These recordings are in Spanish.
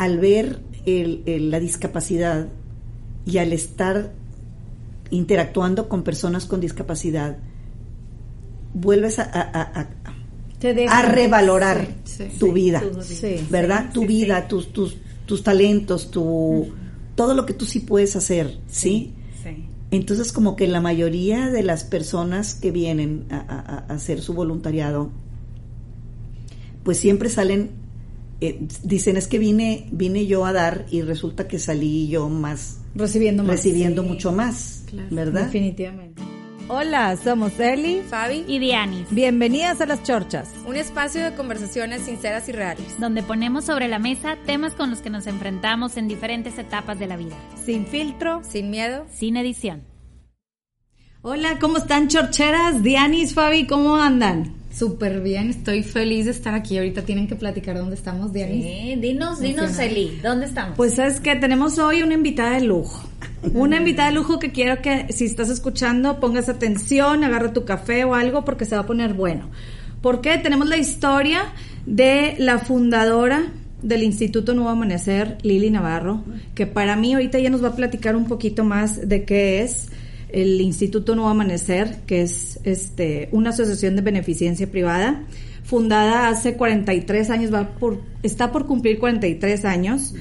Al ver el, el, la discapacidad y al estar interactuando con personas con discapacidad, vuelves a, a, a, a revalorar Sí, sí, tu sí, vida, ¿verdad? tu vida. Tus, tus, tus talentos, tu, todo lo que tú sí puedes hacer, ¿sí? Sí. Entonces, como que la mayoría de las personas que vienen a hacer su voluntariado, pues siempre salen, eh, dicen, es que vine, vine yo a dar y resulta que salí yo más, Recibiendo más. recibiendo sí. mucho más, Claro. ¿verdad? Definitivamente. Hola, somos Eli. Fabi, y Dianis, Bienvenidas a las Chorchas. un espacio de conversaciones sinceras y reales. donde ponemos sobre la mesa temas con los que nos enfrentamos en diferentes etapas de la vida, Sin filtro. Sin miedo, sin edición. Hola, ¿cómo están, chorcheras? Dianis, Fabi, ¿cómo andan? Súper bien, estoy feliz de estar aquí. Ahorita tienen que platicar dónde estamos, Dianis. dinos, dinos, Eli, ¿dónde estamos? Pues sabes que tenemos hoy una invitada de lujo. Una invitada de lujo que quiero que si estás escuchando pongas atención, agarra tu café o algo porque se va a poner bueno. Porque tenemos la historia de la fundadora del Instituto Nuevo Amanecer, Lili Navarro, que para mí ahorita ya nos va a platicar un poquito más de qué es el Instituto Nuevo Amanecer, que es este una asociación de beneficencia privada fundada hace 43 años, va por, está por cumplir 43 años.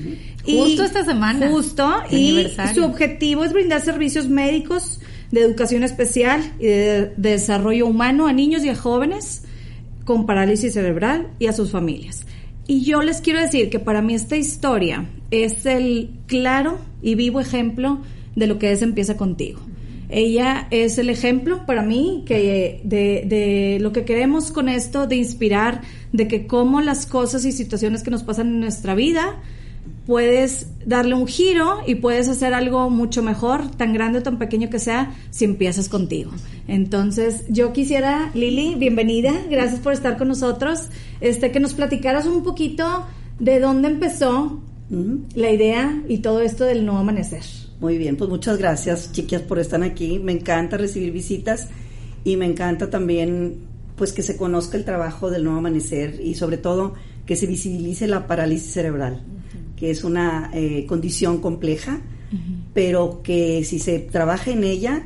Justo esta semana. Justo. Y su objetivo es brindar servicios médicos de educación especial y de, de desarrollo humano a niños y a jóvenes con parálisis cerebral y a sus familias. Y yo les quiero decir que para mí esta historia es el claro y vivo ejemplo de lo que es Empieza contigo. Ella es el ejemplo para mí que de, de lo que queremos con esto, de inspirar, de que cómo las cosas y situaciones que nos pasan en nuestra vida puedes darle un giro y puedes hacer algo mucho mejor, tan grande o tan pequeño que sea, si empiezas contigo. Entonces, yo quisiera, Lili, bienvenida, gracias por estar con nosotros, este, que nos platicaras un poquito de dónde empezó la idea y todo esto del nuevo amanecer. Muy bien, pues muchas gracias, chiquias, por estar aquí. Me encanta recibir visitas y me encanta también pues que se conozca el trabajo del nuevo amanecer y sobre todo que se visibilice la parálisis cerebral, que es una eh, condición compleja, pero que si se trabaja en ella,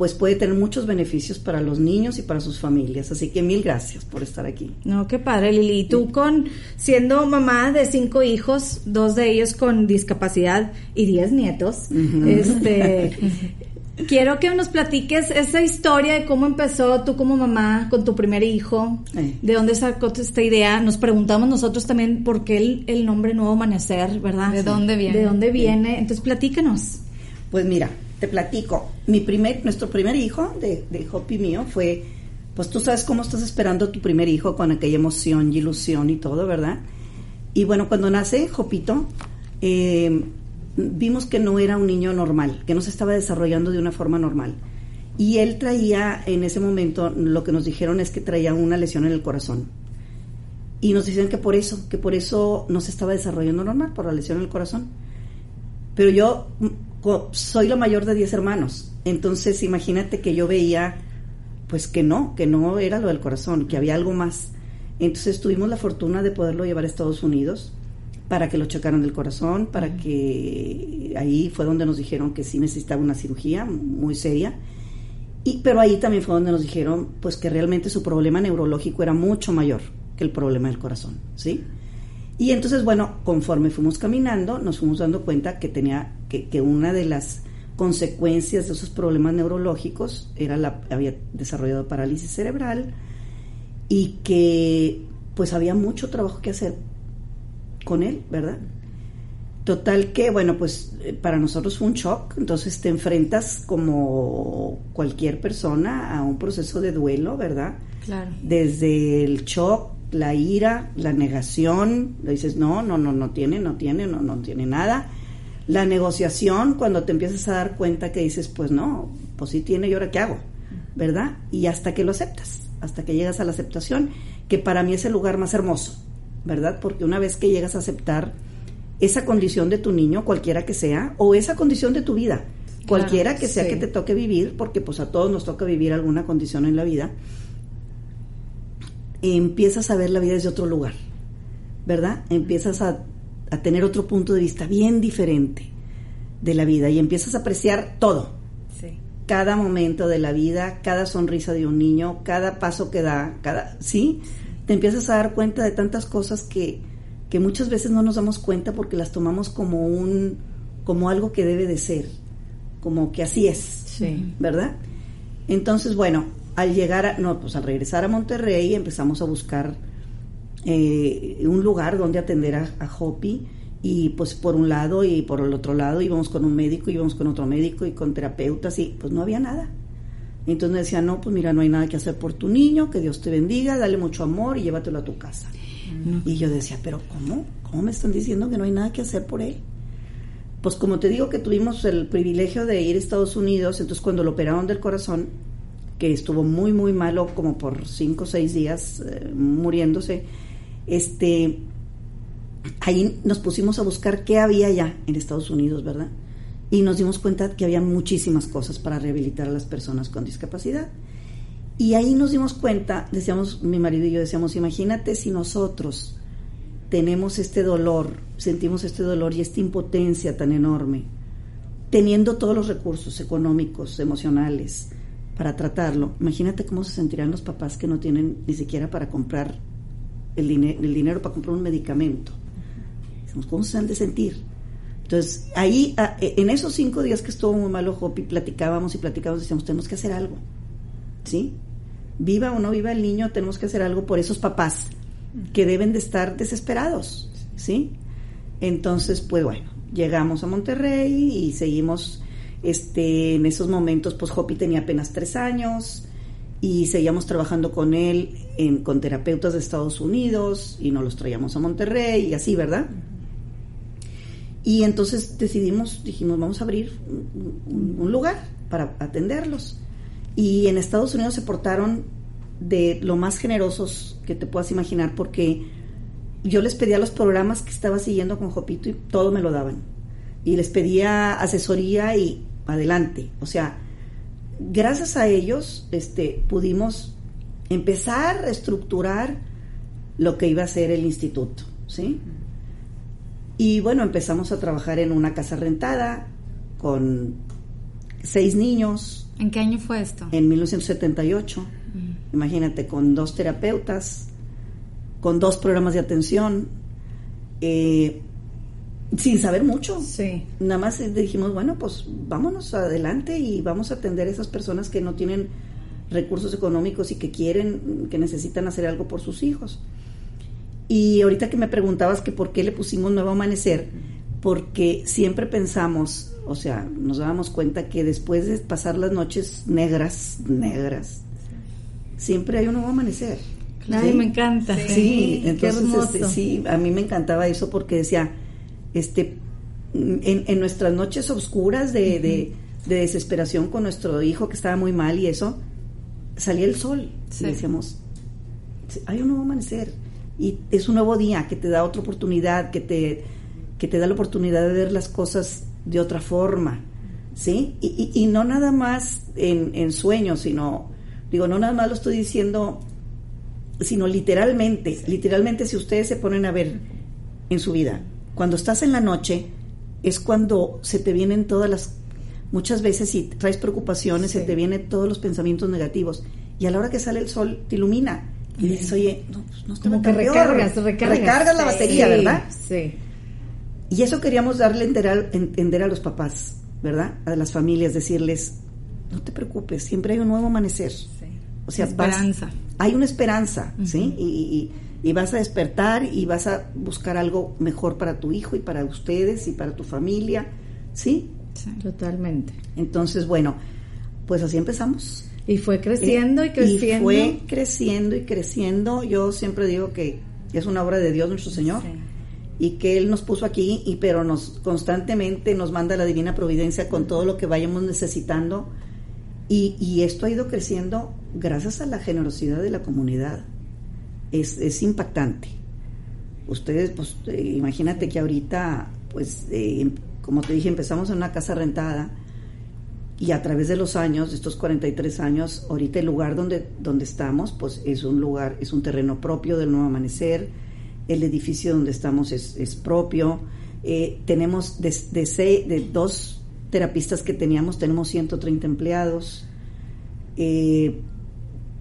pues puede tener muchos beneficios para los niños y para sus familias. Así que mil gracias por estar aquí. No, qué padre, Lili. Y tú con, siendo mamá de cinco hijos, dos de ellos con discapacidad y diez nietos, este, quiero que nos platiques esa historia de cómo empezó tú como mamá con tu primer hijo, Eh. de dónde sacó esta idea. Nos preguntamos nosotros también por qué el, el nombre Nuevo Amanecer, ¿verdad? ¿De dónde viene? ¿De dónde viene? Entonces, platícanos. Pues mira, te platico. Mi primer, nuestro primer hijo de, de Hopi mío fue, pues tú sabes cómo estás esperando tu primer hijo con aquella emoción y ilusión y todo, ¿verdad? Y bueno, cuando nace Jopito, eh, vimos que no era un niño normal, que no se estaba desarrollando de una forma normal. Y él traía, en ese momento, lo que nos dijeron es que traía una lesión en el corazón. Y nos decían que por eso, que por eso no se estaba desarrollando normal, por la lesión en el corazón. Pero yo soy la mayor de 10 hermanos. Entonces, imagínate que yo veía, pues que no, que no era lo del corazón, que había algo más. Entonces, tuvimos la fortuna de poderlo llevar a Estados Unidos para que lo checaran del corazón, para que ahí fue donde nos dijeron que sí necesitaba una cirugía muy seria. Y, pero ahí también fue donde nos dijeron pues que realmente su problema neurológico era mucho mayor que el problema del corazón, ¿sí? Y entonces, bueno, conforme fuimos caminando, nos fuimos dando cuenta que tenía que, que una de las consecuencias de esos problemas neurológicos era la había desarrollado parálisis cerebral y que pues había mucho trabajo que hacer con él, ¿verdad? Total que, bueno, pues eh, para nosotros fue un shock, entonces te enfrentas como cualquier persona a un proceso de duelo, ¿verdad? Claro. Desde el shock, la ira, la negación, le dices, no, no, no, no tiene, no tiene, no, no tiene nada. La negociación, cuando te empiezas a dar cuenta que dices, pues no, pues sí tiene, ¿y ahora qué hago? ¿Verdad? Y hasta que lo aceptas, hasta que llegas a la aceptación, que para mí es el lugar más hermoso, ¿verdad? Porque una vez que llegas a aceptar esa condición de tu niño, cualquiera que sea, o esa condición de tu vida, cualquiera que sea sí. que te toque vivir, porque pues a todos nos toca vivir alguna condición en la vida, empiezas a ver la vida desde otro lugar, ¿verdad? Empiezas a, a tener otro punto de vista bien diferente de la vida y empiezas a apreciar todo, Sí. cada momento de la vida, cada sonrisa de un niño, cada paso que da, cada, ¿sí? Te empiezas a dar cuenta de tantas cosas que, que muchas veces no nos damos cuenta porque las tomamos como un, como algo que debe de ser, como que así es, Sí. ¿verdad? Entonces, bueno, al llegar a, no, pues al regresar a Monterrey empezamos a buscar eh, un lugar donde atender a, a Hopi y pues por un lado y por el otro lado íbamos con un médico, íbamos con otro médico y con terapeutas y pues no había nada. Entonces me decían, no, pues mira, no hay nada que hacer por tu niño, que Dios te bendiga, dale mucho amor y llévatelo a tu casa. Y yo decía, pero ¿cómo? ¿Cómo me están diciendo que no hay nada que hacer por él? Pues como te digo que tuvimos el privilegio de ir a Estados Unidos, entonces cuando lo operaron del corazón, que estuvo muy, muy malo, como por cinco o seis días eh, muriéndose, este, ahí nos pusimos a buscar qué había ya en Estados Unidos, ¿verdad? Y nos dimos cuenta que había muchísimas cosas para rehabilitar a las personas con discapacidad. Y ahí nos dimos cuenta, decíamos, mi marido y yo decíamos, imagínate si nosotros tenemos este dolor, sentimos este dolor y esta impotencia tan enorme, teniendo todos los recursos económicos, emocionales para tratarlo, imagínate cómo se sentirían los papás que no tienen ni siquiera para comprar el, el dinero para comprar un medicamento. ¿Cómo se han de sentir? Entonces, ahí, a- en esos cinco días que estuvo muy malo Hopi, platicábamos y platicábamos, decíamos, tenemos que hacer algo. ¿Sí? Viva o no viva el niño, tenemos que hacer algo por esos papás que deben de estar desesperados. ¿Sí? Entonces, pues bueno, llegamos a Monterrey y seguimos este, en esos momentos, pues Hopi tenía apenas tres años y seguíamos trabajando con él con terapeutas de Estados Unidos y nos los traíamos a Monterrey y así, ¿verdad? Y entonces decidimos, dijimos, vamos a abrir un- un lugar para atenderlos. Y en Estados Unidos se portaron de lo más generosos que te puedas imaginar porque yo les pedía los programas que estaba siguiendo con Jopito y todo me lo daban. Y les pedía asesoría y adelante. O sea, gracias a ellos este, pudimos empezar a estructurar lo que iba a ser el instituto, ¿sí? Y bueno, empezamos a trabajar en una casa rentada con seis niños ¿En qué año fue esto? en 1978. Imagínate, con dos terapeutas, con dos programas de atención, eh, sin saber mucho. Sí. Nada más dijimos, bueno, pues vámonos adelante y vamos a atender a esas personas que no tienen recursos económicos y que quieren, que necesitan hacer algo por sus hijos. Y ahorita que me preguntabas que por qué le pusimos Nuevo Amanecer, porque siempre pensamos, o sea, nos dábamos cuenta que después de pasar las noches negras, negras, siempre hay un nuevo amanecer. Ay, ¿sí? me encanta. Sí, entonces este, sí, a mí me encantaba eso porque decía, este, en, en nuestras noches oscuras de, de- de desesperación con nuestro hijo que estaba muy mal y eso, salía el sol Sí. y decíamos, "Sí, hay un nuevo amanecer y es un nuevo día que te da otra oportunidad, que te, que te da la oportunidad de ver las cosas de otra forma, ¿sí? Y, y- y no nada más en, en sueños, sino, digo, no nada más lo estoy diciendo sino literalmente, literalmente si ustedes se ponen a ver en su vida, cuando estás en la noche es cuando se te vienen todas las, muchas veces si traes preocupaciones, se Sí. te vienen todos los pensamientos negativos y a la hora que sale el sol te ilumina y dices, oye, no, pues no Como que tan peor". recargas, recargas. Recargas la Sí, batería, ¿verdad? Sí. Y eso queríamos darle a entender, entender a los papás, ¿verdad? A las familias, decirles, no te preocupes, siempre hay un nuevo amanecer. O sea, vas- Esperanza. hay una esperanza, ¿sí? Y, y- y vas a despertar y vas a buscar algo mejor para tu hijo y para ustedes y para tu familia, ¿sí? Sí. Totalmente. Entonces, bueno, pues así empezamos. Y fue creciendo y Eh, creciendo. fue creciendo y creciendo. Yo siempre digo que es una obra de Dios nuestro Señor. Y que Él nos puso aquí, y pero nos constantemente nos manda la divina providencia con todo lo que vayamos necesitando. Y, y esto ha ido creciendo gracias a la generosidad de la comunidad. Es, es impactante. Ustedes, pues, eh, imagínate que ahorita, pues, eh, em- como te dije, empezamos en una casa rentada y a través de los años, de estos 43 años, ahorita el lugar donde, donde estamos, pues es un lugar, es un terreno propio del Nuevo Amanecer, el edificio donde estamos es, es propio, eh, tenemos de, de, seis- de dos terapistas que teníamos, tenemos 130 empleados, eh,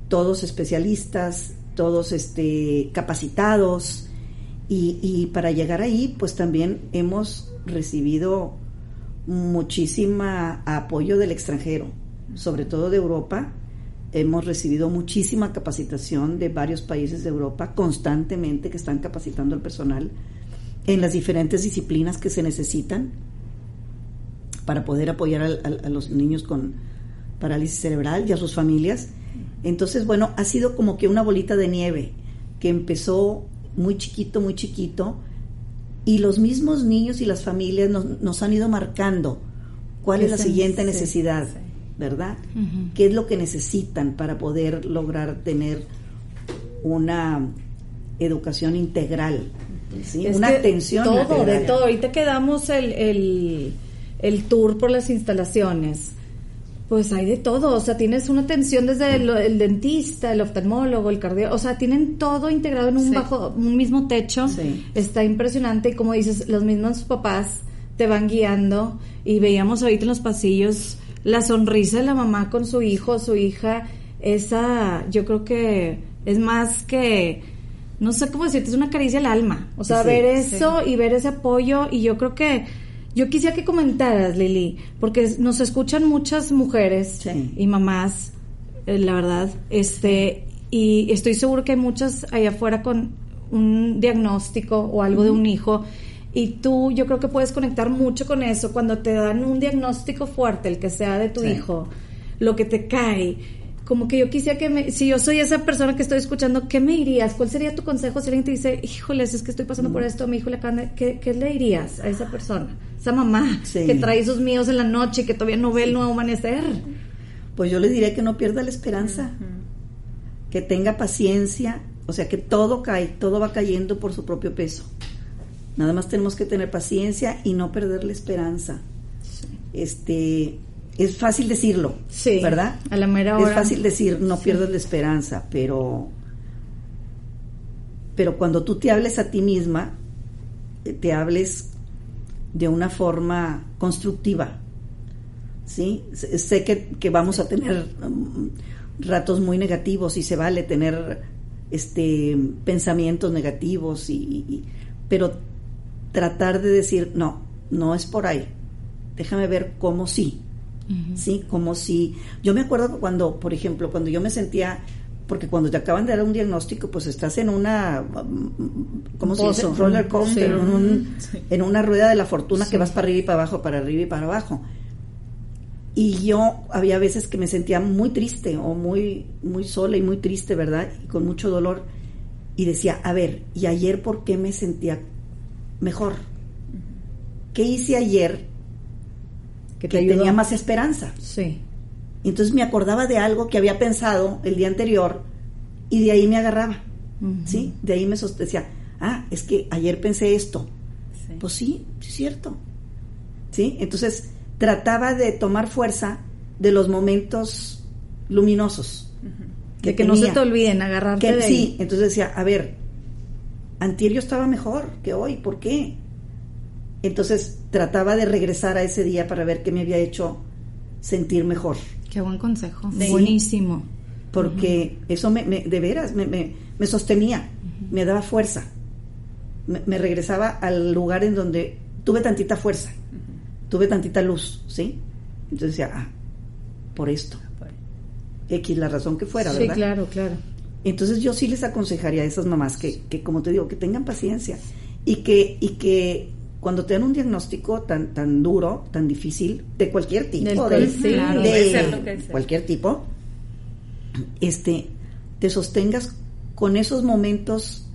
todos especialistas, todos este, capacitados, y, y para llegar ahí, pues también hemos recibido muchísima apoyo del extranjero, sobre todo de Europa. Hemos recibido muchísima capacitación de varios países de Europa constantemente que están capacitando al personal en las diferentes disciplinas que se necesitan para poder apoyar a, los niños con parálisis cerebral y a sus familias. Entonces, bueno, ha sido como que una bolita de nieve que empezó muy chiquito, muy chiquito, y los mismos niños y las familias nos, nos han ido marcando cuál es la siguiente necesidad, sí. ¿verdad? ¿Qué es lo que necesitan para poder lograr tener una educación integral? Una atención Todo, integral. de todo. Ahorita que damos el, el, el tour por las instalaciones, pues hay de todo. O sea, tienes una atención desde el, el dentista, el oftalmólogo, el cardiólogo. O sea, tienen todo integrado en un Sí. bajo, un mismo techo. Sí. Está impresionante. Y como dices, los mismos papás te van guiando. Y veíamos ahorita en los pasillos la sonrisa de la mamá con su hijo, su hija. Esa, yo creo que es más que no sé cómo decirte, es una caricia al alma. O sea, Sí, ver eso y ver ese apoyo. Y yo creo que yo quisiera que comentaras, Lili, porque nos escuchan muchas mujeres Sí. y mamás, eh, la verdad, este, y estoy seguro que hay muchas allá afuera con un diagnóstico o algo de un hijo. Y tú, yo creo que puedes conectar mucho con eso cuando te dan un diagnóstico fuerte, el que sea de tu Sí. hijo, lo que te cae. Como que yo quisiera que me, si yo soy esa persona que estoy escuchando, ¿qué me dirías? ¿Cuál sería tu consejo si alguien te dice, híjoles, es que estoy pasando por esto, mi hijo le acaban de-", ¿qué, ¿qué le dirías a esa persona? Esa mamá Sí. que trae sus míos en la noche que todavía no ve el nuevo amanecer. Pues yo le diría que no pierda la esperanza, que tenga paciencia, o sea que todo cae, todo va cayendo por su propio peso. Nada más tenemos que tener paciencia y no perder la esperanza. Este es fácil decirlo, Sí, ¿verdad? a la mera Es hora. fácil decir no pierdas la esperanza, pero pero cuando tú te hables a ti misma, eh, te hables de una forma constructiva. ¿sí? Sé sé que, que vamos a tener um, ratos muy negativos y se vale tener este pensamientos negativos y, y- pero tratar de decir no no es por ahí déjame ver cómo sí sí como si yo me acuerdo que cuando por ejemplo cuando yo me sentía porque cuando te acaban de dar un diagnóstico pues estás en una ¿cómo se dice? Roller coaster Sí. en, un- en una rueda de la fortuna que vas para arriba y para abajo para arriba y para abajo y yo había veces que me sentía muy triste o muy muy sola y muy triste, ¿verdad? Y con mucho dolor y decía, a ver, ¿y ayer por qué me sentía mejor? ¿Qué hice ayer Que que ayudó. tenía más esperanza? Sí. Entonces me acordaba de algo que había pensado el día anterior y de ahí me agarraba. ¿sí? De ahí me sostenía, ah, es que ayer pensé esto. Sí. Pues sí, sí es cierto. ¿Sí? Entonces trataba de tomar fuerza de los momentos luminosos. De que no se te olviden agarrarte Que de ahí. sí, entonces decía, a ver, antier yo estaba mejor que hoy, ¿por qué? Entonces trataba de regresar a ese día para ver qué me había hecho sentir mejor, Qué buen consejo. Sí. Buenísimo. porque eso me, me- de veras me, me- me sostenía, me daba fuerza, me, regresaba al lugar en donde tuve tantita fuerza, tuve tantita luz, ¿sí? Entonces decía, ah, por esto, X la razón que fuera, sí, ¿verdad? claro, claro. Entonces yo sí les aconsejaría a esas mamás que, que, como te digo, que tengan paciencia y que, y que cuando te dan un diagnóstico tan, tan duro, tan difícil, de cualquier tipo, Del- de, sí, claro, de puede ser lo que sea. cualquier tipo, este, te sostengas con esos momentos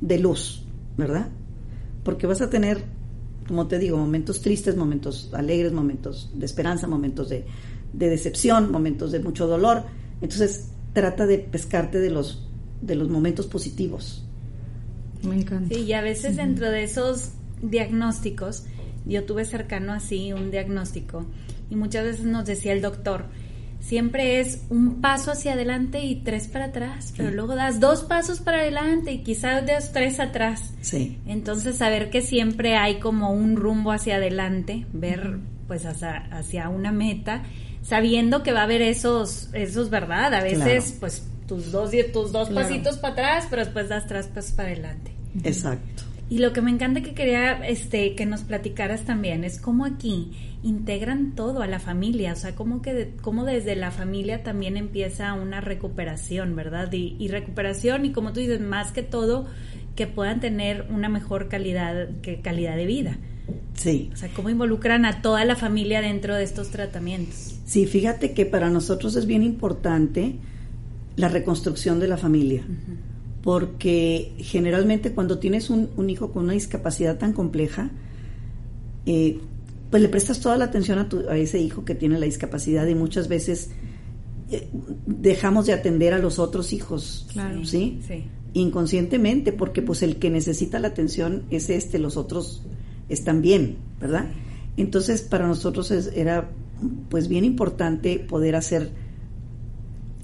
de luz, ¿verdad? Porque vas a tener, como te digo, momentos tristes, momentos alegres, momentos de esperanza, momentos de, de decepción, momentos de mucho dolor. Entonces, trata de pescarte de los, de los momentos positivos. Me encanta. Sí, y a veces dentro de esos diagnósticos, yo tuve cercano así un diagnóstico y muchas veces nos decía el doctor, siempre es un paso hacia adelante y tres para atrás, pero luego das dos pasos para adelante y quizás das tres atrás. Sí. Entonces saber que siempre hay como un rumbo hacia adelante, ver pues hacia, hacia una meta, sabiendo que va a haber esos, esos verdad, a veces Claro. pues tus dos, tus dos Claro. pasitos para atrás, pero después das tres pasos para adelante. Exacto. Y lo que me encanta que quería este, que nos platicaras también es cómo aquí integran todo a la familia, o sea, cómo, que de- cómo desde la familia también empieza una recuperación, ¿verdad? Y, y recuperación y como tú dices, más que todo, que puedan tener una mejor calidad, que calidad de vida. Sí. O sea, cómo involucran a toda la familia dentro de estos tratamientos. Sí, fíjate que para nosotros es bien importante la reconstrucción de la familia, porque generalmente cuando tienes un, un hijo con una discapacidad tan compleja, eh, pues le prestas toda la atención a, tu- a ese hijo que tiene la discapacidad y muchas veces eh, dejamos de atender a los otros hijos, Claro. ¿sí? Sí. Inconscientemente, porque pues el que necesita la atención es este, los otros están bien, ¿verdad? Entonces para nosotros es- era pues bien importante poder hacer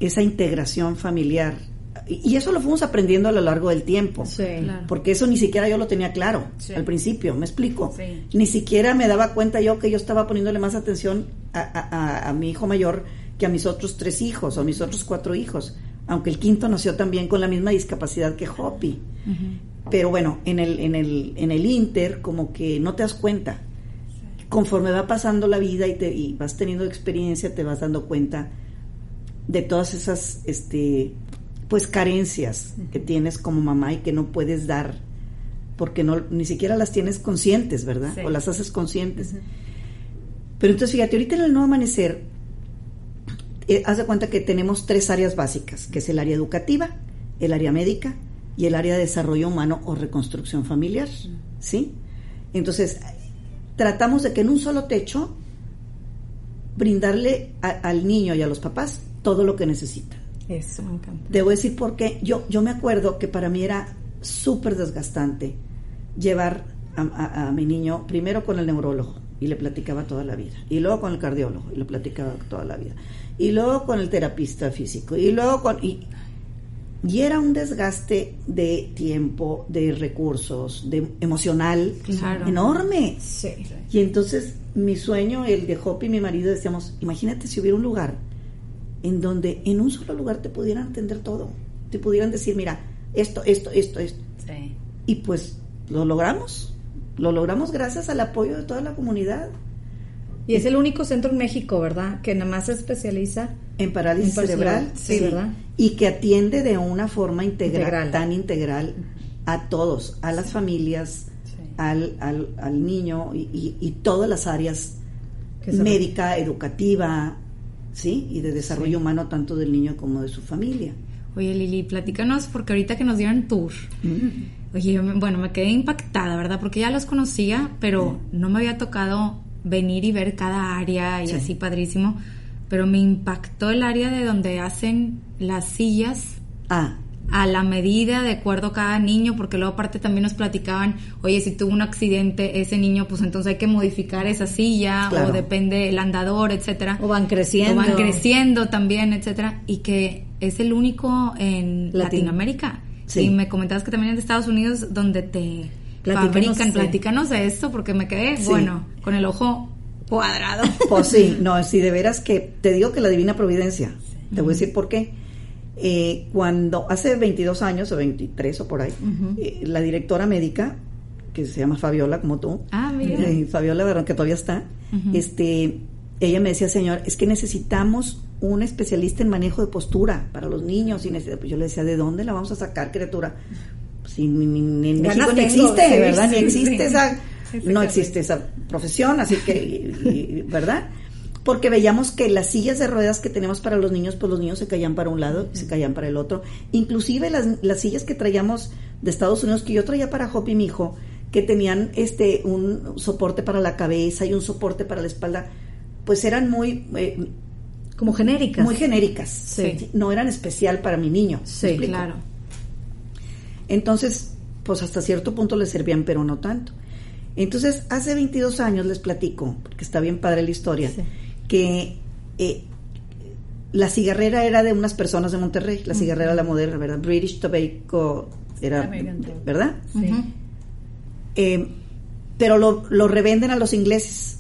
esa integración familiar. Y eso lo fuimos aprendiendo a lo largo del tiempo. Sí. Claro. Porque eso ni siquiera yo lo tenía claro Sí. al principio, ¿me explico? Sí. Ni siquiera me daba cuenta yo que yo estaba poniéndole más atención a, a- a- a mi hijo mayor que a mis otros tres hijos o a mis otros cuatro hijos, aunque el quinto nació también con la misma discapacidad que Hopi. Pero bueno, en el, en, el, en el Inter como que no te das cuenta. Conforme va pasando la vida y, te, y vas teniendo experiencia, te vas dando cuenta de todas esas este pues carencias que tienes como mamá y que no puedes dar porque no ni siquiera las tienes conscientes, ¿verdad? Sí. O las haces conscientes. Pero entonces fíjate, ahorita en el nuevo amanecer eh, haz de cuenta que tenemos tres áreas básicas, que es el área educativa, el área médica y el área de desarrollo humano o reconstrucción familiar, ¿sí? Entonces, tratamos de que en un solo techo brindarle a- al niño y a los papás todo lo que necesitan. Eso me encanta. A decir por qué. Yo, yo me acuerdo que para mí era súper desgastante llevar a, a- a mi niño primero con el neurólogo y le platicaba toda la vida, y luego con el cardiólogo y le platicaba toda la vida, y luego con el terapista físico, y luego con... Y, y era un desgaste de tiempo, de recursos, de emocional Claro. enorme. Sí. Y entonces mi sueño, el de Hopi y mi marido, decíamos, imagínate si hubiera un lugar en donde en un solo lugar te pudieran atender todo, te pudieran decir, mira, esto, esto, esto, esto. Sí. Y pues lo logramos, lo logramos gracias al apoyo de toda la comunidad Y es el único centro en México, ¿verdad? Que nada más se especializa. en parálisis En parálisis cerebral, cerebral, sí, ¿verdad? y que atiende de una forma integral, Integral. tan integral a todos, a las familias, al, al, al niño y, y- y todas las áreas médica, educativa, ¿sí? Y de desarrollo humano tanto del niño como de su familia. Oye, Lili, platícanos, porque ahorita que nos dieron tour, oye, yo me- bueno, me quedé impactada, ¿verdad? Porque ya los conocía, pero no me había tocado venir y ver cada área y Sí. así padrísimo. Pero me impactó el área de donde hacen las sillas Ah, a la medida de acuerdo a cada niño, porque luego aparte también nos platicaban, oye, si tuvo un accidente ese niño, pues entonces hay que modificar esa silla, Claro. o depende el andador, etcétera. O van creciendo. O van creciendo también, etcétera, y que es el único en Latin- Latinoamérica. Sí. Y me comentabas que también es de Estados Unidos donde te fabrican, sí. platícanos de esto, porque me quedé, Sí. bueno, con el ojo cuadrado. pues sí, no, sí, de veras que te digo que la divina providencia. Te voy a decir por qué. Eh, cuando hace 22 años o 23 o por ahí, eh, la directora médica, que se llama Fabiola, como tú, Ah, mira. eh, Fabiola Barrón, que todavía está, este, ella me decía, señor, es que necesitamos un especialista en manejo de postura para los niños. Y pues yo le decía, ¿de dónde la vamos a sacar, criatura? Pues, si ni- en México tengo, existe, ¿verdad? Ni existe esa, no existe esa profesión, así que, y- y- ¿verdad? Porque veíamos que las sillas de ruedas que tenemos para los niños, pues los niños se caían para un lado y se caían para el otro. Inclusive las, las sillas que traíamos de Estados Unidos, que yo traía para Hopi, mi hijo, que tenían este un soporte para la cabeza y un soporte para la espalda, pues eran muy... eh, Como genéricas. muy genéricas. Sí. No eran especial para mi niño. ¿me Sí? Claro. Entonces, pues hasta cierto punto les servían, pero no tanto. Entonces, hace 22 años les platico, porque está bien padre la historia, Sí. Que eh, la cigarrera era de unas personas de Monterrey, la cigarrera la moderna, ¿verdad? British Tobacco era. ¿verdad? Sí. Eh, pero lo, lo revenden a los ingleses.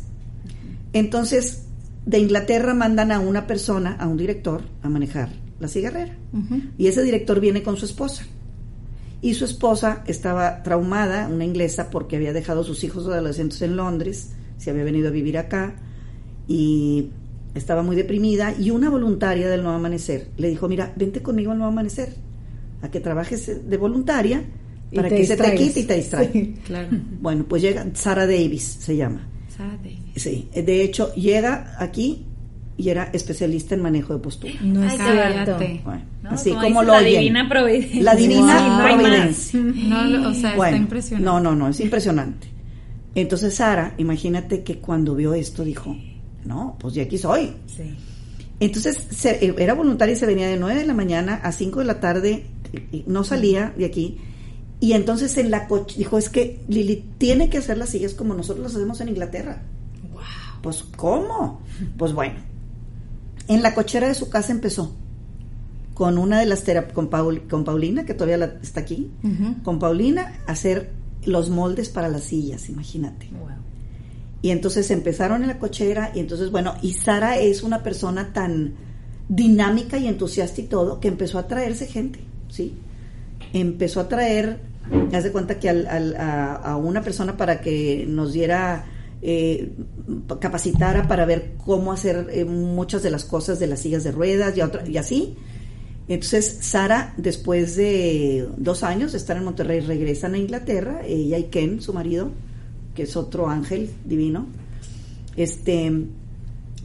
Entonces, de Inglaterra mandan a una persona, a un director, a manejar la cigarrera. Y ese director viene con su esposa. Y su esposa estaba traumada, una inglesa, porque había dejado sus hijos adolescentes en Londres, se había venido a vivir acá y estaba muy deprimida. Y una voluntaria del Nuevo Amanecer le dijo: Mira, vente conmigo al Nuevo Amanecer, a que trabajes de voluntaria para que se te quite y te distraiga. Sí. Claro. Bueno, pues llega, Sara Davis se llama. Sarah Davis. Sí, de hecho, llega aquí y era especialista en manejo de postura. No es Ay, cierto. Bueno, ¿no? así Como lo la oyen. divina providencia. La divina Wow. Providencia. No, lo- o sea, Bueno, está impresionante. No, no, no, es impresionante. Entonces Sara, imagínate que cuando vio esto dijo, no, pues de aquí soy. Sí. Entonces se- eh, era voluntaria y se venía de 9 de la mañana a 5 de la tarde, no salía de aquí. Y entonces en la coche dijo, es que Lili tiene que hacer las sillas como nosotros las hacemos en Inglaterra. Pues ¿cómo? Pues bueno, en la cochera de su casa empezó con una de las terap con, Paul- con Paulina, que todavía la- está aquí, con Paulina hacer los moldes para las sillas, imagínate. Wow. Y entonces empezaron en la cochera y entonces, bueno, y Sara es una persona tan dinámica y entusiasta y todo que empezó a traerse gente, ¿sí? Empezó a traer, haz de cuenta que al- al- a, a una persona para que nos diera, eh, capacitara para ver cómo hacer eh, muchas de las cosas de las sillas de ruedas y, y así. Entonces, Sara, después de dos años de estar en Monterrey, regresan a Inglaterra, ella y Ken, su marido, que es otro ángel divino, este,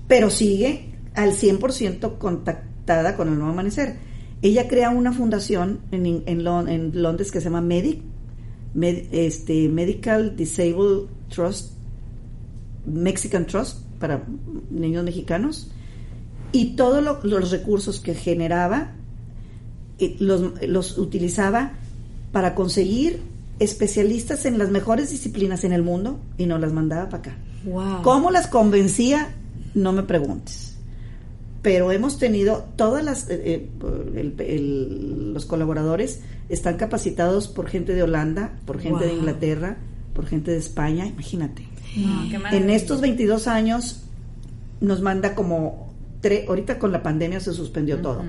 pero sigue al 100% contactada con el nuevo amanecer. Ella crea una fundación en, en, Lon- en Londres que se llama Medic, Med- este, Medical Disabled Trust, Mexican Trust, para niños mexicanos, y todos lo- los recursos que generaba eh, los, los utilizaba para conseguir especialistas en las mejores disciplinas en el mundo y nos las mandaba para acá. Wow. ¿Cómo las convencía? No me preguntes. Pero hemos tenido todas las, eh, eh, el- el- los colaboradores están capacitados por gente de Holanda, por gente de. Inglaterra, por gente de España, imagínate. No, qué En estos 22 años nos manda como tres, ahorita con la pandemia se suspendió todo,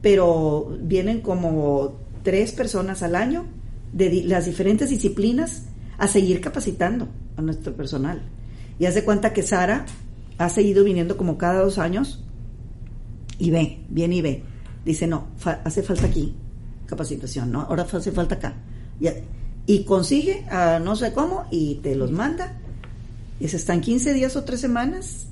pero vienen como tres personas al año de las diferentes disciplinas a seguir capacitando a nuestro personal. Y hace cuenta que Sara ha seguido viniendo como cada dos años y ve, viene y ve. Dice, no, hace falta aquí capacitación, ¿no? Ahora hace falta acá. Y, y consigue, no sé cómo, y te los manda. Y se están 15 días o 3 semanas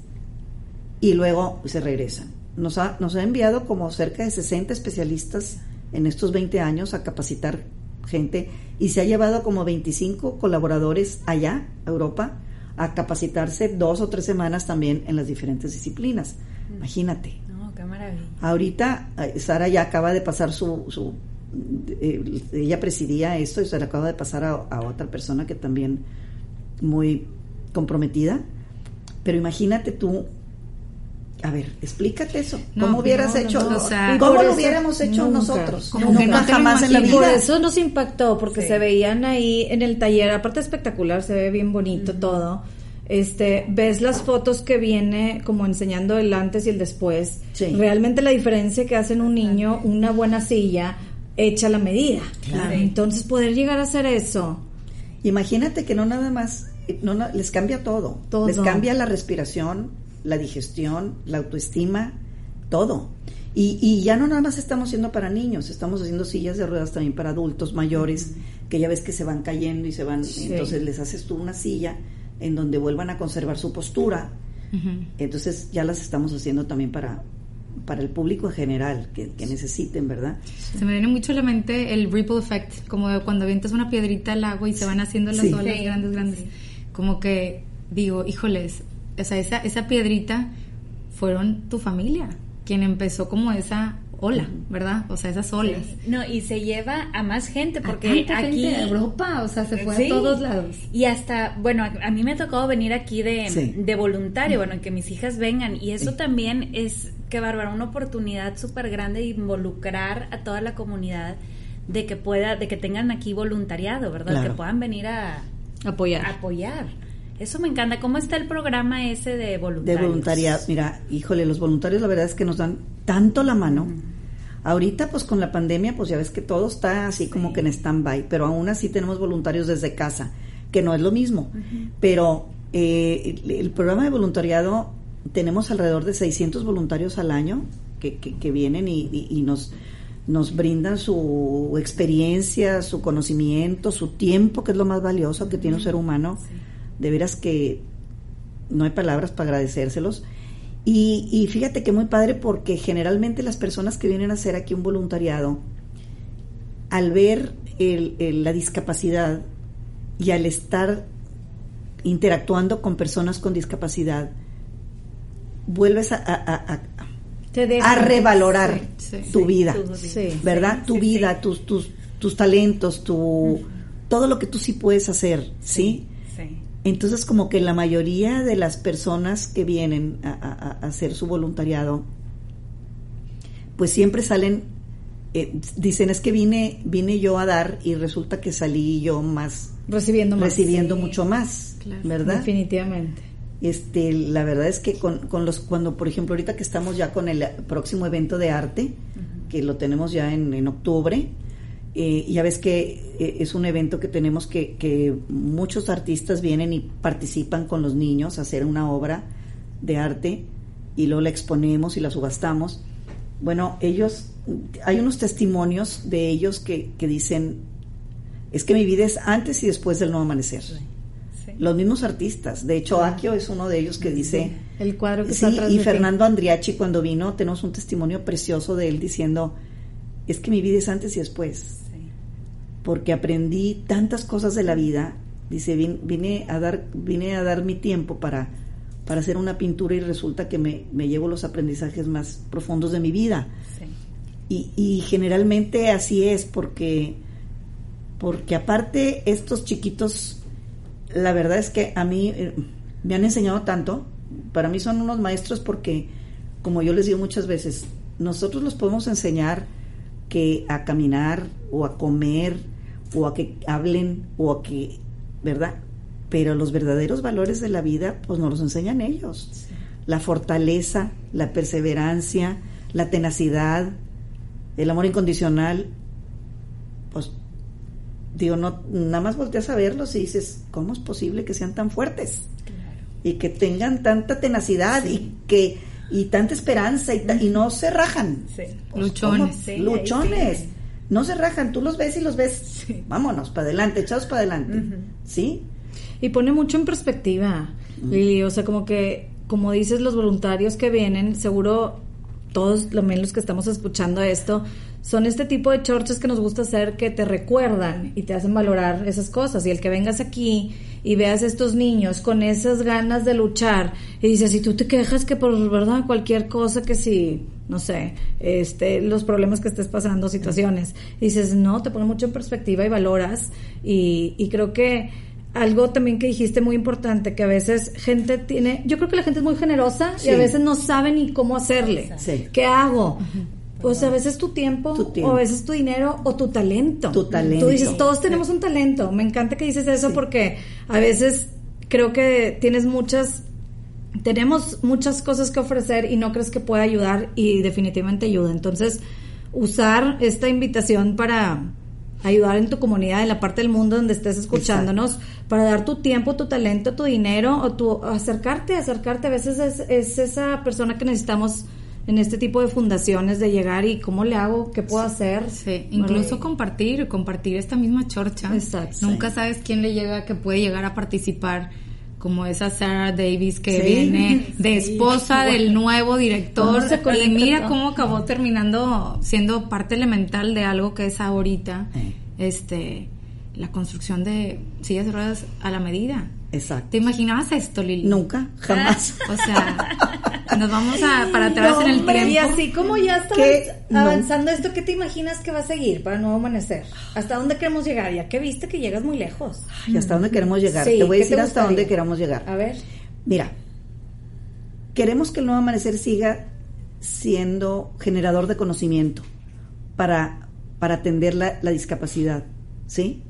y luego se regresan. Nos ha, nos ha enviado como cerca de 60 especialistas en estos 20 años a capacitar gente y se ha llevado como 25 colaboradores allá, a Europa, a capacitarse dos o tres semanas también en las diferentes disciplinas. Imagínate. No, qué maravilla. Ahorita eh, Sara ya acaba de pasar su, su eh, ella presidía esto y se le acaba de pasar a, a otra persona que también muy comprometida. Pero imagínate tú, a ver, explícate eso. No, ¿Cómo hubieras no, hecho? no, o sea, ¿Cómo lo eso- hubiéramos hecho nunca, nosotros? como Nunca que no jamás en la vida. por eso nos impactó, porque Sí. se veían ahí en el taller, aparte espectacular, se ve bien bonito todo. Este, ves las fotos que viene como enseñando el antes y el después. Sí. Realmente la diferencia que hace en un niño, una buena silla hecha a la medida. Claro. Entonces poder llegar a hacer eso. Imagínate que no nada más, no, no, les cambia todo. Todo. Les cambia la respiración, la digestión, la autoestima, todo. Y, y ya no nada más estamos haciendo para niños, estamos haciendo sillas de ruedas también para adultos mayores, que ya ves que se van cayendo y se van, Sí. entonces les haces tú una silla en donde vuelvan a conservar su postura Entonces ya las estamos haciendo también para, para el público en general, que, que necesiten, ¿verdad? Se me viene mucho a la mente el ripple effect, como cuando avientas una piedrita al agua y se van haciendo las Sí. olas Sí, grandes, grandes. Como que digo, híjoles, o sea, esa, esa piedrita fueron tu familia, quien empezó como esa ola, ¿verdad? O sea, esas olas. No, y se lleva a más gente porque A aquí gente de Europa, o sea, se fue Sí. a todos lados. Y hasta, bueno, a, a mí me ha tocado venir aquí de, Sí. de voluntario, bueno, que mis hijas vengan. Y eso también es, qué bárbaro, una oportunidad súper grande de involucrar a toda la comunidad de que pueda, de que tengan aquí voluntariado, ¿verdad? Claro. Que puedan venir a, Apoyar. a apoyar. Eso me encanta. ¿Cómo está el programa ese de De voluntarios? voluntariado. Mira, híjole, los voluntarios la verdad es que nos dan tanto la mano. Ahorita, pues con la pandemia, pues ya ves que todo está así como que en stand-by, pero aún así tenemos voluntarios desde casa, que no es lo mismo. Pero eh, el, el programa de voluntariado, tenemos alrededor de 600 voluntarios al año que, que, que vienen y, y- y nos, nos brindan su experiencia, su conocimiento, su tiempo, que es lo más valioso que tiene un ser humano. De veras que no hay palabras para agradecérselos. Y, y fíjate que muy padre porque generalmente las personas que vienen a hacer aquí un voluntariado, al ver el- el- la discapacidad y al estar interactuando con personas con discapacidad, vuelves a, a- a- a- Te deja- a revalorar Sí, sí, tu vida, Sí. ¿verdad? sí, tu sí, vida, sí. tus, tus, tus talentos, tu, todo lo que tú sí puedes hacer, ¿sí? Entonces, como que la mayoría de las personas que vienen a, a- a hacer su voluntariado, pues siempre salen, eh, dicen, es que vine, vine yo a dar y resulta que salí yo más, Recibiendo más. recibiendo sí. mucho más, Claro. ¿verdad? Definitivamente. Este, la verdad es que con, con los, cuando, por ejemplo, ahorita que estamos ya con el próximo evento de arte, que lo tenemos ya en, en octubre, eh, ya ves que eh, es un evento que tenemos que, que muchos artistas vienen y participan con los niños a hacer una obra de arte y luego la exponemos y la subastamos. Bueno, ellos, hay unos testimonios de ellos que, que dicen, es que mi vida es antes y después del nuevo amanecer. Sí. Los mismos artistas. De hecho, Akio es uno de ellos que dice. El cuadro que Sí, está y. Fernando Andriachi, cuando vino, tenemos un testimonio precioso de él diciendo: Es que mi vida es antes y después. Porque aprendí tantas cosas de la vida. Dice: "Vin- Vine a dar, vine a dar mi tiempo para, para hacer una pintura y resulta que me, me llevo los aprendizajes más profundos de mi vida. Sí. Y, y generalmente así es, porque, porque aparte estos chiquitos, la verdad es que a mí eh, me han enseñado tanto, para mí son unos maestros porque, como yo les digo muchas veces, nosotros los podemos enseñar que a caminar o a comer o a que hablen o a que, ¿verdad? Pero los verdaderos valores de la vida, pues nos los enseñan ellos. La fortaleza, la perseverancia, la tenacidad, el amor incondicional, pues digo, no, nada más volteas a verlos y dices, ¿cómo es posible que sean tan fuertes? Y que tengan tanta tenacidad y que y tanta esperanza y, ta- y no se rajan. Sí. Pues, Luchones. Luchones. No se rajan, tú los ves y los ves. Vámonos, para adelante, echados para adelante. ¿Sí? Y pone mucho en perspectiva. Lili, o sea, como que, como dices, los voluntarios que vienen, seguro todos lo menos los que estamos escuchando esto, son este tipo de chorches que nos gusta hacer que te recuerdan y te hacen valorar esas cosas. Y el que vengas aquí y veas a estos niños con esas ganas de luchar y dices, si tú te quejas que por verdad cualquier cosa que si, no sé, este, los problemas que estés pasando, situaciones, dices, no, te pone mucho en perspectiva y valoras. Y, y creo que algo también que dijiste muy importante, que a veces gente tiene, yo creo que la gente es muy generosa y a veces no sabe ni cómo hacerle. Sí. ¿Qué hago? Pues a veces tu tiempo, Tu tiempo. o a veces tu dinero, o tu talento. Tu talento. Tú dices, todos tenemos un talento. Me encanta que dices eso Sí. porque a veces creo que tienes muchas, tenemos muchas cosas que ofrecer y no crees que pueda ayudar y definitivamente ayuda. Entonces, usar esta invitación para ayudar en tu comunidad, en la parte del mundo donde estés escuchándonos, para dar tu tiempo, tu talento, tu dinero o tu acercarte, acercarte. A veces es, es esa persona que necesitamos en este tipo de fundaciones de llegar y cómo le hago, qué puedo hacer. Sí, incluso compartir, compartir esta misma chorcha. Exacto. Nunca sabes quién le llega, que puede llegar a participar como esa Sarah Davis que Sí. viene de esposa del nuevo director ¿Cómo se y mira todo? cómo acabó terminando siendo parte elemental de algo que es ahorita este la construcción de sillas de ruedas a la medida. Exacto. ¿Te imaginabas esto, Lili? Nunca, jamás. O sea, nos vamos a, para atrás No, en el hombre, tiempo. Y así como ya está ¿Qué? No. avanzando esto, ¿qué te imaginas que va a seguir para Nuevo Amanecer? ¿Hasta dónde queremos llegar? Ya que viste que llegas muy lejos. ¿Y hasta dónde queremos llegar? Sí, te voy a ¿qué decir hasta dónde queramos llegar. A ver. Mira, queremos que el nuevo amanecer siga siendo generador de conocimiento para, para atender la, la discapacidad, ¿sí?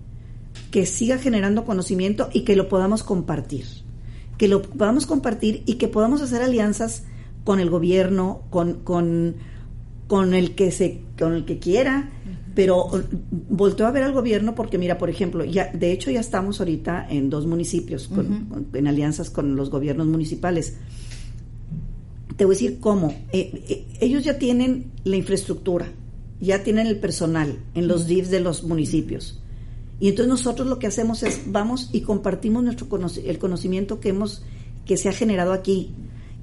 Que siga generando conocimiento y que lo podamos compartir. Que lo podamos compartir y que podamos hacer alianzas con el gobierno, con, con, con el que se, con el que quiera, pero volteo a ver al gobierno porque mira, por ejemplo, ya de hecho ya estamos ahorita en dos municipios con- en alianzas con los gobiernos municipales. Te voy a decir cómo. Eh, eh, ellos ya tienen la infraestructura, ya tienen el personal en los DIFs de los municipios. Y entonces nosotros lo que hacemos es vamos y compartimos nuestro el conocimiento que hemos que se ha generado aquí.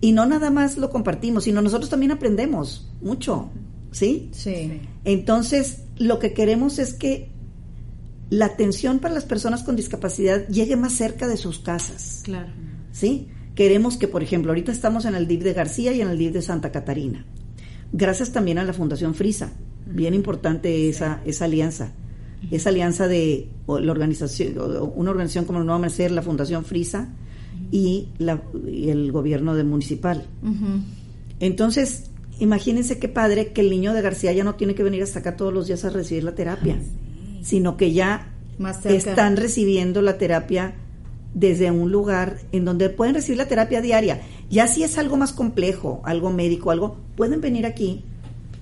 Y no nada más lo compartimos, sino nosotros también aprendemos mucho, ¿sí? Sí. Entonces, lo que queremos es que la atención para las personas con discapacidad llegue más cerca de sus casas. Claro. ¿sí? Queremos que, por ejemplo, ahorita estamos en el DIF de García y en el DIF de Santa Catarina. Gracias también a la Fundación Frisa. Bien importante esa, esa alianza. Esa alianza de la organización, una organización como el Nuevo Amanecer, la Fundación Frisa y, la, y el gobierno de municipal. Entonces, imagínense qué padre que el niño de García ya no tiene que venir hasta acá todos los días a recibir la terapia, sino que ya Más están recibiendo la terapia desde un lugar en donde pueden recibir la terapia diaria. Ya si es algo más complejo, algo médico, algo, pueden venir aquí,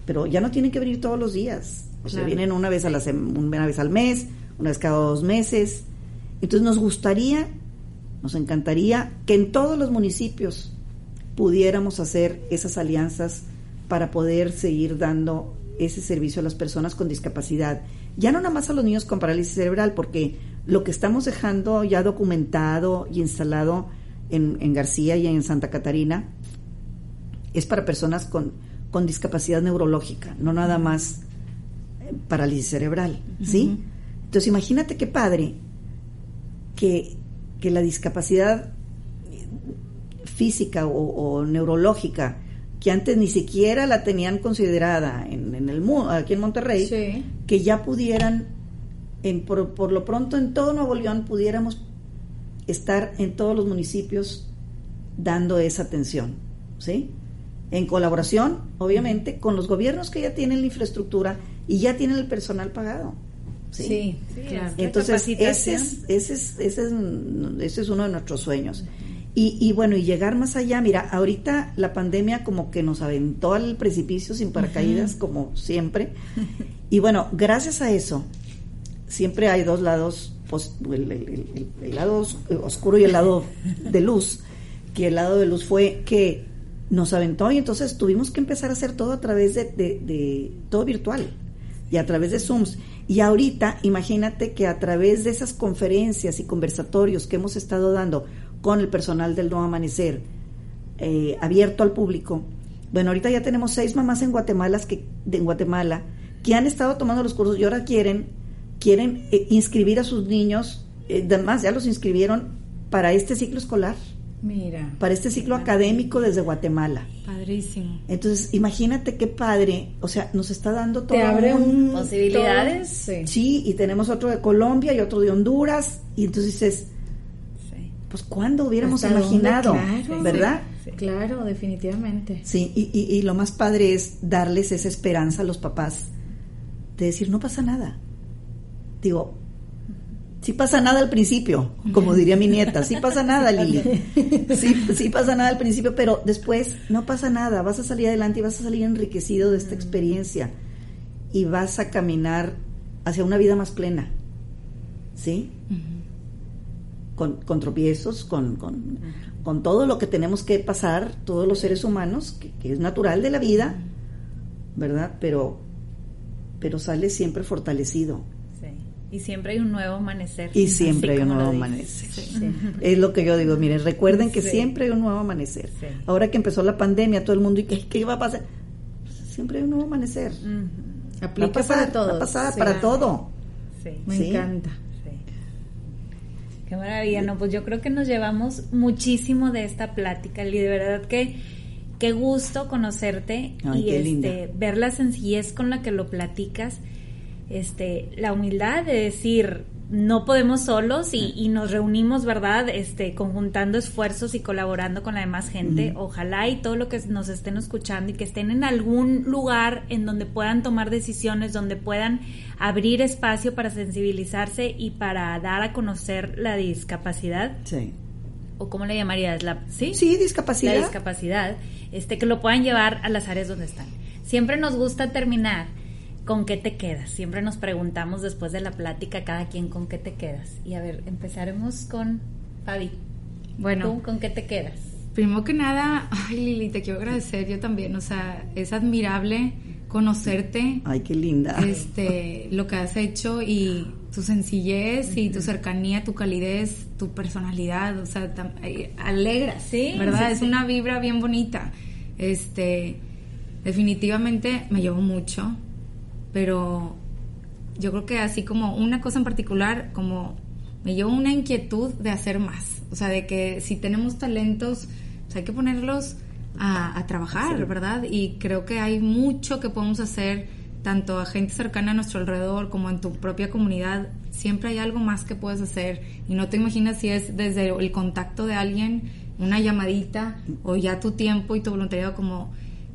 pero ya no tienen que venir todos los días. O sea, Claro. vienen una vez, a la una vez al mes, una vez cada dos meses. Entonces nos gustaría, nos encantaría que en todos los municipios pudiéramos hacer esas alianzas para poder seguir dando ese servicio a las personas con discapacidad. Ya no nada más a los niños con parálisis cerebral, porque lo que estamos dejando ya documentado y instalado en, en García y en Santa Catarina es para personas con, con discapacidad neurológica, no nada más parálisis cerebral, ¿sí? Entonces imagínate qué padre que, que la discapacidad física o, o neurológica que antes ni siquiera la tenían considerada en, en el aquí en Monterrey, Sí. que ya pudieran, en, por, por lo pronto en todo Nuevo León, pudiéramos estar en todos los municipios dando esa atención, ¿sí? En colaboración, obviamente, con los gobiernos que ya tienen la infraestructura y ya tienen el personal pagado. Sí. Sí. Claro. Entonces, ese es, ese, es, ese, es, ese es uno de nuestros sueños. Y, y bueno, y llegar más allá, mira, ahorita la pandemia como que nos aventó al precipicio sin paracaídas, como siempre. Y bueno, gracias a eso, siempre hay dos lados, pues, el, el- el- el lado os- oscuro y el lado de luz, que el lado de luz fue que nos aventó y entonces tuvimos que empezar a hacer todo a través de, de- de- todo virtual y a través de Zooms. Y ahorita, imagínate que a través de esas conferencias y conversatorios que hemos estado dando con el personal del Nuevo Amanecer, eh, abierto al público, bueno, ahorita ya tenemos seis mamás en Guatemala que, de, Guatemala que han estado tomando los cursos y ahora quieren, quieren eh, inscribir a sus niños, eh, además ya los inscribieron para este ciclo escolar, Mira. para este ciclo académico desde Guatemala. Padrísimo. Entonces, imagínate qué padre, o sea, nos está dando todo Te abre un... Posibilidades. Sí. Sí, y tenemos otro de Colombia y otro de Honduras, y entonces dices, Sí. pues ¿cuándo hubiéramos ¿Hasta dónde? imaginado? Claro. ¿Verdad? Claro, definitivamente. Sí, y, y- y lo más padre es darles esa esperanza a los papás de decir, no pasa nada. Digo, sí pasa nada al principio, como diría mi nieta, sí pasa nada, Lili. Sí, sí pasa nada al principio, pero después no pasa nada, vas a salir adelante y vas a salir enriquecido de esta experiencia y vas a caminar hacia una vida más plena. ¿Sí? con, con tropiezos, con, con, con todo lo que tenemos que pasar, todos los seres humanos, que, que es natural de la vida, ¿verdad? Pero, pero sale siempre fortalecido. Y siempre hay un nuevo amanecer. Y siempre hay un nuevo amanecer. Es lo que yo digo, miren, recuerden que Sí. siempre hay un nuevo amanecer. Sí. Ahora que empezó la pandemia, todo el mundo, ¿y qué, qué va a pasar? Pues siempre hay un nuevo amanecer. A Aplica pasar, para todo. va a pasar Sí. para todo. Sí. Me encanta. Sí. Qué maravilla, no, pues yo creo que nos llevamos muchísimo de esta plática, y de verdad que qué gusto conocerte Ay, y qué este linda. ver la sencillez con la que lo platicas, este, la humildad de decir no podemos solos y, y nos reunimos, ¿verdad? Este, conjuntando esfuerzos y colaborando con la demás gente. Ojalá y todo lo que nos estén escuchando y que estén en algún lugar en donde puedan tomar decisiones, donde puedan abrir espacio para sensibilizarse y para dar a conocer la discapacidad Sí. o cómo le llamarías la sí Sí, discapacidad. la discapacidad este que lo puedan llevar a las áreas donde están siempre nos gusta terminar con qué te quedas siempre nos preguntamos después de la plática cada quien con qué te quedas y a ver empezaremos con Fabi Bueno, ¿Tú con qué te quedas Primero que nada, ay Lili, te quiero agradecer yo también, o sea, es admirable conocerte, Ay, qué linda. este, lo que has hecho y tu sencillez y tu cercanía, tu calidez, tu personalidad, o sea, tam- eh, alegra, Sí, ¿verdad? sí, es sí. una vibra bien bonita. Este, definitivamente me llevo mucho, pero yo creo que así como una cosa en particular, como me llevo una inquietud de hacer más, o sea, de que si tenemos talentos, pues hay que ponerlos a, a trabajar, ¿verdad? Y creo que hay mucho que podemos hacer, tanto a gente cercana a nuestro alrededor como en tu propia comunidad. Siempre hay algo más que puedes hacer y no te imaginas si es desde el contacto de alguien, una llamadita o ya tu tiempo y tu voluntariado como,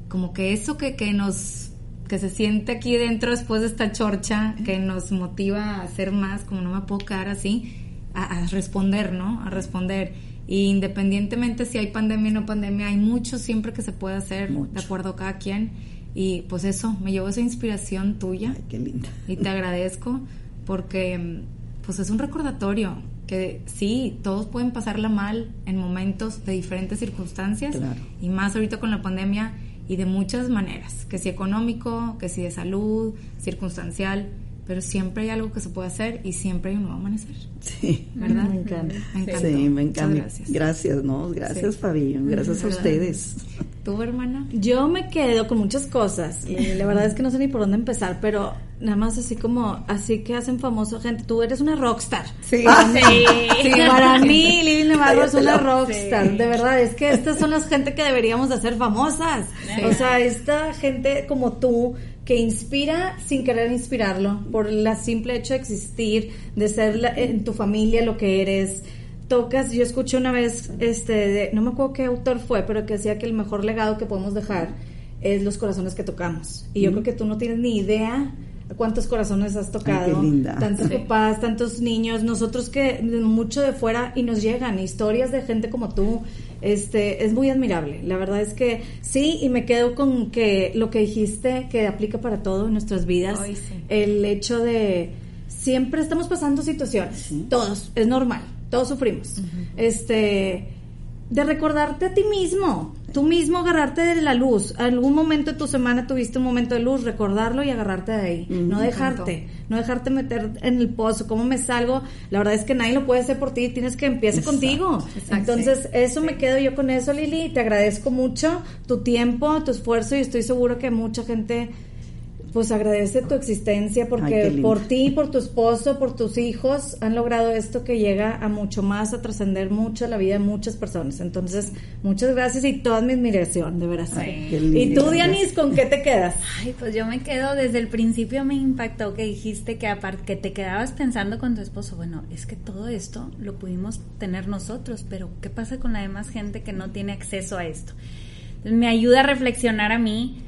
como que eso que, que nos que se siente aquí dentro después de esta chorcha, que nos motiva a hacer más, como no me puedo quedar así, a, a responder, ¿no? A responder. Y independientemente si hay pandemia o no pandemia, hay mucho siempre que se puede hacer, Mucho. de acuerdo a cada quien. Y pues eso, me llevo esa inspiración tuya Ay, qué linda. y te agradezco porque pues es un recordatorio que sí, todos pueden pasarla mal en momentos de diferentes circunstancias Claro. y más ahorita con la pandemia y de muchas maneras, que si económico, que si de salud, circunstancial, pero siempre hay algo que se puede hacer y siempre hay un nuevo amanecer, Sí. ¿verdad? Me encanta. Me encantó. Sí, me Muchas encanta. gracias. Gracias, ¿no? Gracias, Sí. Fabi. Gracias a ustedes. ¿Tú, hermana? Yo me quedo con muchas cosas. y La verdad es que no sé ni por dónde empezar, pero nada más así como, así que hacen famoso gente. Tú eres una rockstar. Sí. Sí, para mí Lili Navarro es una rockstar, Sí. de verdad, es que estas son las gente que deberíamos de hacer famosas. Sí. O sea, esta gente como tú que inspira sin querer inspirarlo, por el simple hecho de existir, de ser la- en tu familia lo que eres. Tocas, yo escuché una vez, este, de- no me acuerdo qué autor fue, pero que decía que el mejor legado que podemos dejar es los corazones que tocamos. Y yo creo que tú no tienes ni idea cuántos corazones has tocado, qué linda. tantos Sí. papás, tantos niños, nosotros que mucho de fuera y nos llegan historias de gente como tú, este es muy admirable. La verdad es que sí y me quedo con que lo que dijiste que aplica para todo en nuestras vidas, Ay, sí. el hecho de siempre estamos pasando situaciones, todos, es normal, todos sufrimos. Este de recordarte a ti mismo, tú mismo agarrarte de la luz. Algún momento de tu semana tuviste un momento de luz, recordarlo y agarrarte de ahí. no dejarte, no dejarte meter en el pozo. ¿Cómo me salgo? La verdad es que nadie lo puede hacer por ti, tienes que empiece Exacto, contigo. exacto. Entonces, eso me quedo yo con eso, Lili. Te agradezco mucho tu tiempo, tu esfuerzo y estoy seguro que mucha gente pues agradece tu existencia porque por ti, por tu esposo, por tus hijos han logrado esto que llega a mucho más, a trascender mucho la vida de muchas personas. Entonces, muchas gracias y toda mi admiración, de veras. Ay, qué y tú, Dianis, ¿con qué te quedas? Ay, pues yo me quedo, desde el principio me impactó que dijiste que aparte que te quedabas pensando con tu esposo, bueno, es que todo esto lo pudimos tener nosotros, pero ¿qué pasa con la demás gente que no tiene acceso a esto? Entonces, me ayuda a reflexionar a mí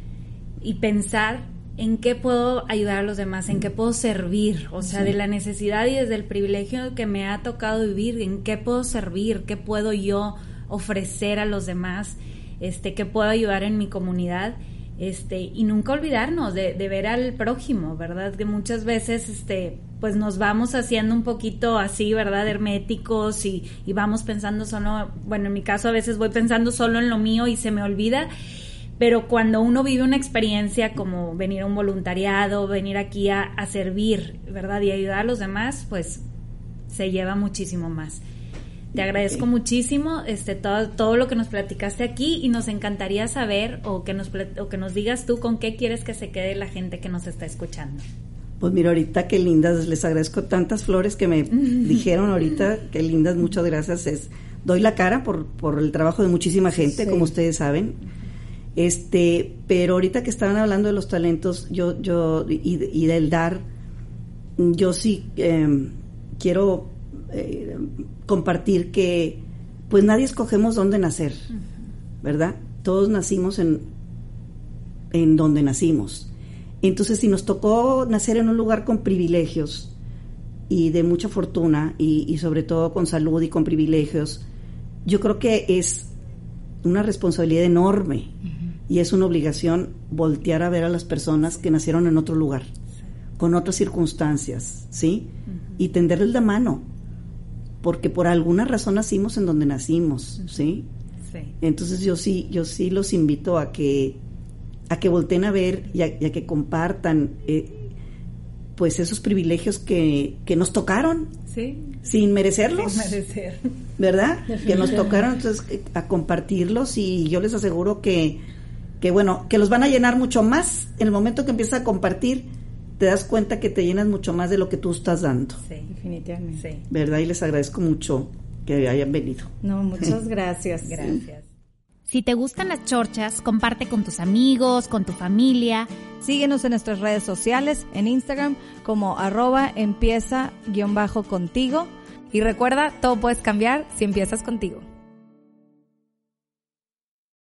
y pensar en qué puedo ayudar a los demás, en qué puedo servir, o sea, de la necesidad y desde el privilegio que me ha tocado vivir, en qué puedo servir, qué puedo yo ofrecer a los demás, este, qué puedo ayudar en mi comunidad, este, y nunca olvidarnos de, de ver al prójimo, ¿verdad? Que muchas veces, este, pues nos vamos haciendo un poquito así, ¿verdad? Herméticos y, y vamos pensando solo, bueno, en mi caso a veces voy pensando solo en lo mío y se me olvida Pero cuando uno vive una experiencia como venir a un voluntariado, venir aquí a, a servir, ¿verdad? Y ayudar a los demás, pues se lleva muchísimo más. Te agradezco muchísimo este todo, todo lo que nos platicaste aquí y nos encantaría saber o que nos o que nos digas tú con qué quieres que se quede la gente que nos está escuchando. Pues mira, ahorita qué lindas, les agradezco tantas flores que me dijeron ahorita, qué lindas, muchas gracias. Es, doy la cara por, por el trabajo de muchísima gente, como ustedes saben. Este, pero ahorita que estaban hablando de los talentos, yo, yo, y, y del dar, yo sí eh, quiero eh, compartir que pues nadie escogemos dónde nacer, ¿verdad? Todos nacimos en, en donde nacimos. Entonces, si nos tocó nacer en un lugar con privilegios y de mucha fortuna y, y sobre todo con salud y con privilegios, yo creo que es una responsabilidad enorme y es una obligación voltear a ver a las personas que nacieron en otro lugar, con otras circunstancias, ¿sí? Y tenderles la mano, porque por alguna razón nacimos en donde nacimos, ¿sí? Sí. Entonces yo sí, yo sí los invito a que, a que volteen a ver y a, y a que compartan eh, pues esos privilegios que, que nos tocaron Sí. sin merecerlos. Sin merecer. ¿verdad? Que nos tocaron entonces eh, a compartirlos y yo les aseguro que, que bueno, que los van a llenar mucho más en el momento que empiezas a compartir, te das cuenta que te llenas mucho más de lo que tú estás dando, Sí. Definitivamente. Sí. ¿verdad? Y les agradezco mucho que hayan venido. No, muchas gracias. Gracias. Si te gustan las chorchas, comparte con tus amigos, con tu familia. Síguenos en nuestras redes sociales, en Instagram como arroba empieza guion bajo contigo. Y recuerda, todo puedes cambiar si empiezas contigo.